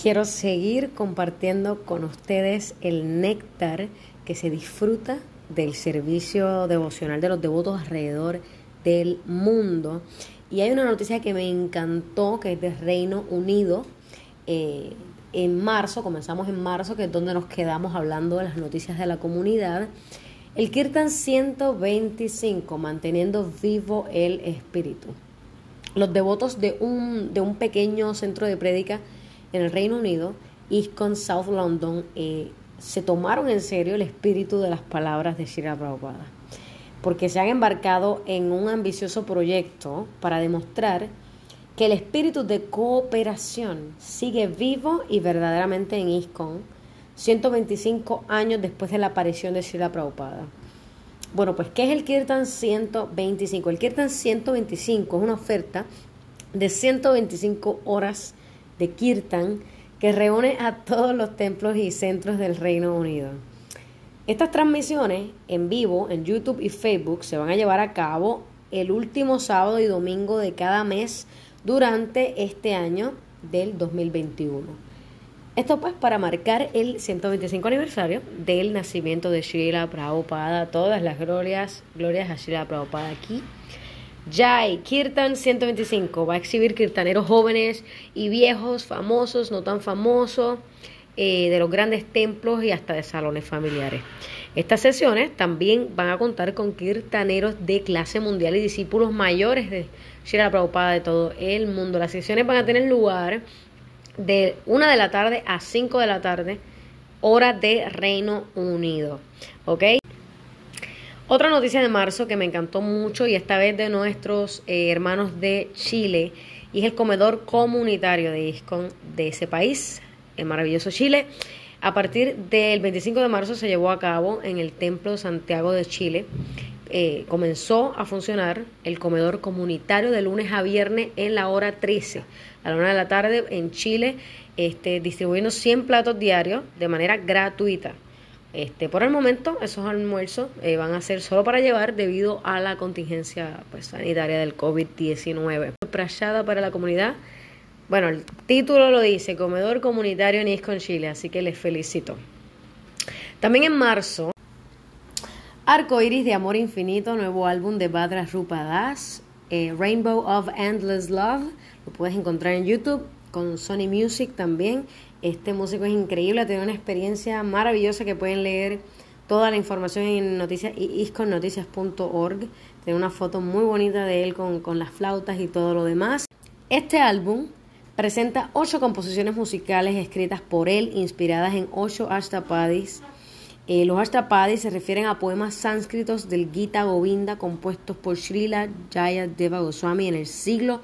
quiero seguir compartiendo con ustedes el néctar que se disfruta del servicio devocional de los devotos alrededor del mundo. Y hay una noticia que me encantó, que es del Reino Unido. Eh, en marzo, comenzamos en marzo, que es donde nos quedamos hablando de las noticias de la comunidad. El Kirtan 125, manteniendo vivo el espíritu. Los devotos de un, de un pequeño centro de prédica en el Reino Unido, ISKCON South London, eh, se tomaron en serio el espíritu de las palabras de Shira Prabhupada, porque se han embarcado en un ambicioso proyecto para demostrar que el espíritu de cooperación sigue vivo y verdaderamente en ISKCON 125 años después de la aparición de Shira Prabhupada. Bueno, pues ¿qué es el Kirtan 125? El Kirtan 125 es una oferta de 125 horas de Kirtan que reúne a todos los templos y centros del Reino Unido. Estas transmisiones en vivo en YouTube y Facebook se van a llevar a cabo el último sábado y domingo de cada mes durante este año del 2021. Esto pues para marcar el 125 aniversario del nacimiento de Srila Prabhupada. Todas las glorias, glorias a Srila Prabhupada aquí Jai Kirtan 125 va a exhibir kirtaneros jóvenes y viejos, famosos, no tan famosos, eh, de los grandes templos y hasta de salones familiares. Estas sesiones también van a contar con kirtaneros de clase mundial y discípulos mayores de Shira Prabhupada de todo el mundo. Las sesiones van a tener lugar de 1 de la tarde a 5 de la tarde, hora de Reino Unido. ¿Ok? Otra noticia de marzo que me encantó mucho y esta vez de nuestros eh, hermanos de Chile y es el comedor comunitario de ISCON de ese país, el maravilloso Chile. A partir del 25 de marzo se llevó a cabo en el Templo Santiago de Chile. Eh, comenzó a funcionar el comedor comunitario de lunes a viernes en la hora 13, a la una de la tarde en Chile, este, distribuyendo 100 platos diarios de manera gratuita. Este, por el momento, esos almuerzos eh, van a ser solo para llevar debido a la contingencia pues, sanitaria del COVID-19. Prachada para la comunidad. Bueno, el título lo dice, Comedor Comunitario en Chile, así que les felicito. También en marzo, Arco Iris de Amor Infinito, nuevo álbum de Badra Rupadas, eh, Rainbow of Endless Love, lo puedes encontrar en YouTube, con Sony Music también. Este músico es increíble, tiene una experiencia maravillosa que pueden leer toda la información en noticias isconnoticias.org. Tiene una foto muy bonita de él con, con las flautas y todo lo demás. Este álbum presenta ocho composiciones musicales escritas por él, inspiradas en ocho ashtapadis. Eh, los ashtapadis se refieren a poemas sánscritos del Gita Govinda compuestos por Srila Jayadeva Goswami en el siglo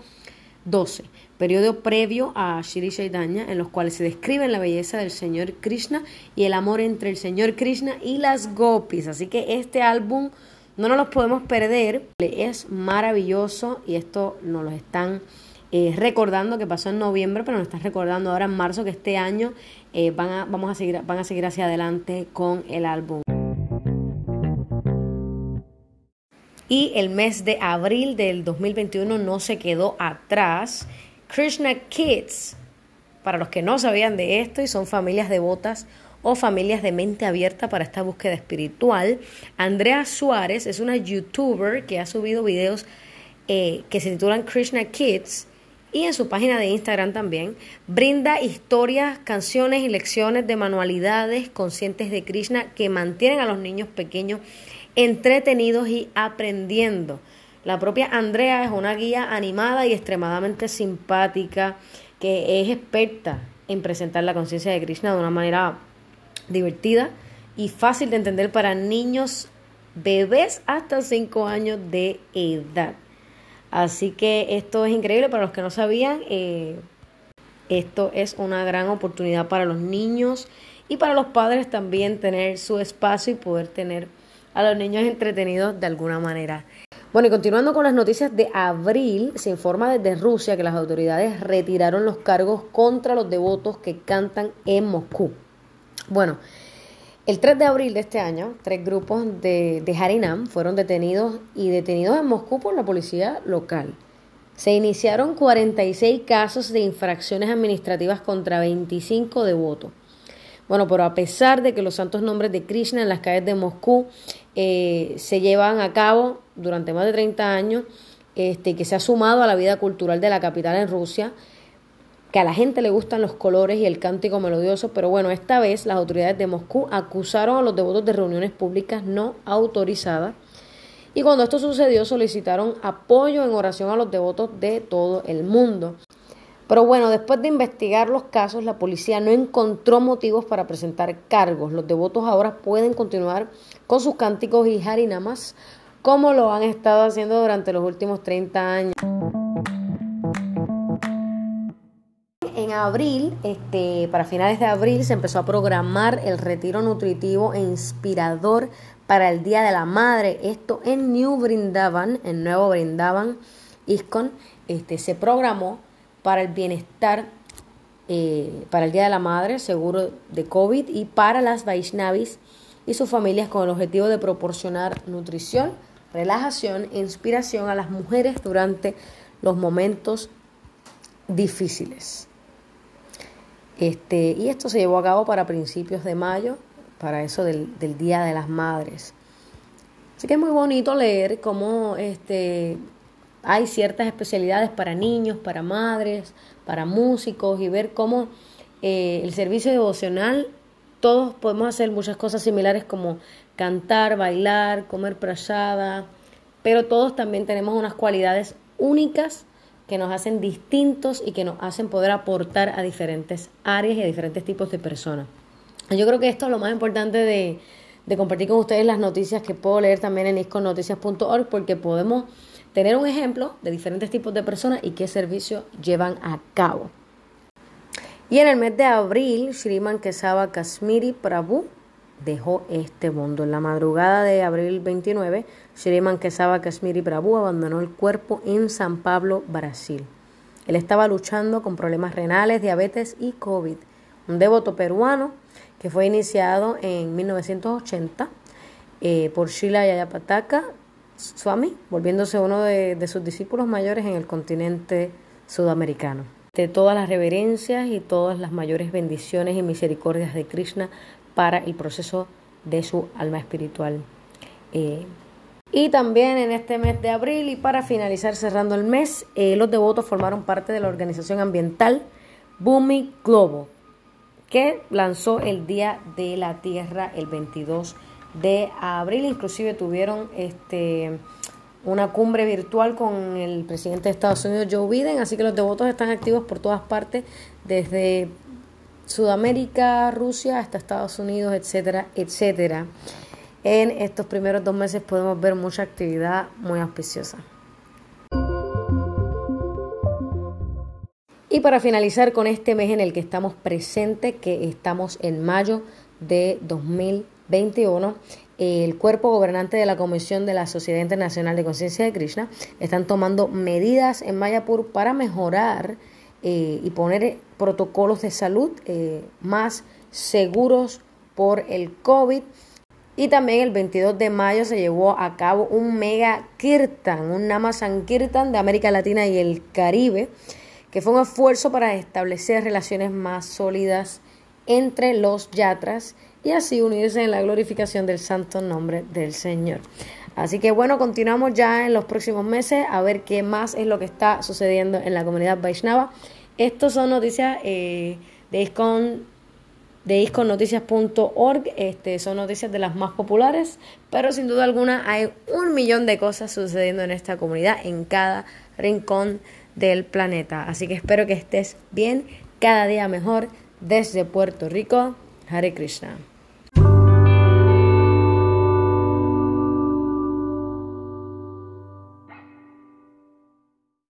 XII periodo previo a Shri Chaitanya, en los cuales se describe la belleza del Señor Krishna y el amor entre el Señor Krishna y las gopis. Así que este álbum no nos lo podemos perder, es maravilloso y esto nos lo están eh, recordando que pasó en noviembre, pero nos están recordando ahora en marzo que este año eh, van, vamos a seguir, van a seguir hacia adelante con el álbum. Y el mes de abril del 2021 no se quedó atrás. Krishna Kids, para los que no sabían de esto y son familias devotas o familias de mente abierta para esta búsqueda espiritual. Andrea Suárez es una youtuber que ha subido videos eh, que se titulan Krishna Kids y en su página de Instagram también brinda historias, canciones y lecciones de manualidades conscientes de Krishna que mantienen a los niños pequeños entretenidos y aprendiendo. La propia Andrea es una guía animada y extremadamente simpática que es experta en presentar la conciencia de Krishna de una manera divertida y fácil de entender para niños, bebés hasta 5 años de edad. Así que esto es increíble para los que no sabían. Eh, esto es una gran oportunidad para los niños y para los padres también tener su espacio y poder tener a los niños entretenidos de alguna manera. Bueno, y continuando con las noticias de abril, se informa desde Rusia que las autoridades retiraron los cargos contra los devotos que cantan en Moscú. Bueno, el 3 de abril de este año, tres grupos de, de Harinam fueron detenidos y detenidos en Moscú por la policía local. se iniciaron 46 casos de infracciones administrativas contra 25 devotos. Bueno, pero a pesar de que los santos nombres de Krishna en las calles de Moscú eh, se llevan a cabo durante más de 30 años, este, que se ha sumado a la vida cultural de la capital en Rusia, que a la gente le gustan los colores y el cántico melodioso, pero bueno, esta vez las autoridades de Moscú acusaron a los devotos de reuniones públicas no autorizadas y cuando esto sucedió solicitaron apoyo en oración a los devotos de todo el mundo. Pero bueno, después de investigar los casos, la policía no encontró motivos para presentar cargos. Los devotos ahora pueden continuar con sus cánticos y harinamas como lo han estado haciendo durante los últimos 30 años. En abril, este, para finales de abril, se empezó a programar el retiro nutritivo e inspirador para el Día de la Madre. Esto en New Brindavan, en Nuevo Brindavan, ISKCON, este, se programó para el bienestar, eh, para el Día de la Madre, seguro de COVID, y para las Vaishnavis y sus familias con el objetivo de proporcionar nutrición, relajación e inspiración a las mujeres durante los momentos difíciles. Este, y esto se llevó a cabo para principios de mayo, para eso del, del Día de las Madres. Así que es muy bonito leer cómo este, hay ciertas especialidades para niños, para madres, para músicos y ver cómo eh, el servicio devocional, todos podemos hacer muchas cosas similares como cantar, bailar, comer prasada, pero todos también tenemos unas cualidades únicas que nos hacen distintos y que nos hacen poder aportar a diferentes áreas y a diferentes tipos de personas. Yo creo que esto es lo más importante de, de compartir con ustedes las noticias que puedo leer también en isconoticias.org porque podemos tener un ejemplo de diferentes tipos de personas y qué servicio llevan a cabo. Y en el mes de abril, Shriman Kesava Kashmiri Prabhu dejó este mundo. En la madrugada de abril 29, Shriman Kesava Kashmiri Prabhu abandonó el cuerpo en San Pablo, Brasil. Él estaba luchando con problemas renales, diabetes y COVID. Un devoto peruano que fue iniciado en 1980 eh, por Shila Yayapataka Swami, volviéndose uno de, sus discípulos mayores en el continente sudamericano. De todas las reverencias y todas las mayores bendiciones y misericordias de Krishna para el proceso de su alma espiritual. Eh, y también en este mes de abril y para finalizar cerrando el mes, eh, los devotos formaron parte de la organización ambiental Bumi Globo, que lanzó el Día de la Tierra el 22 de abril. Inclusive tuvieron este una cumbre virtual con el presidente de Estados Unidos, Joe Biden, así que los devotos están activos por todas partes, desde Sudamérica, Rusia hasta Estados Unidos, etcétera, etcétera. En estos primeros dos meses podemos ver mucha actividad muy auspiciosa. Y para finalizar con este mes en el que estamos presentes, que estamos en mayo de 2020, 21, el cuerpo gobernante de la Comisión de la Sociedad Internacional de Conciencia de Krishna están tomando medidas en Mayapur para mejorar eh, y poner protocolos de salud eh, más seguros por el COVID. Y también el 22 de mayo se llevó a cabo un mega kirtan, un Namasan Kirtan de América Latina y el Caribe, que fue un esfuerzo para establecer relaciones más sólidas entre los yatras y así unirse en la glorificación del santo nombre del Señor. Así que bueno, continuamos ya en los próximos meses a ver qué más es lo que está sucediendo en la comunidad Vaishnava. Estos son noticias eh, de ISKCON de este, son noticias de las más populares, pero sin duda alguna hay un millón de cosas sucediendo en esta comunidad, en cada rincón del planeta. Así que espero que estés bien, cada día mejor desde Puerto Rico. Hare Krishna.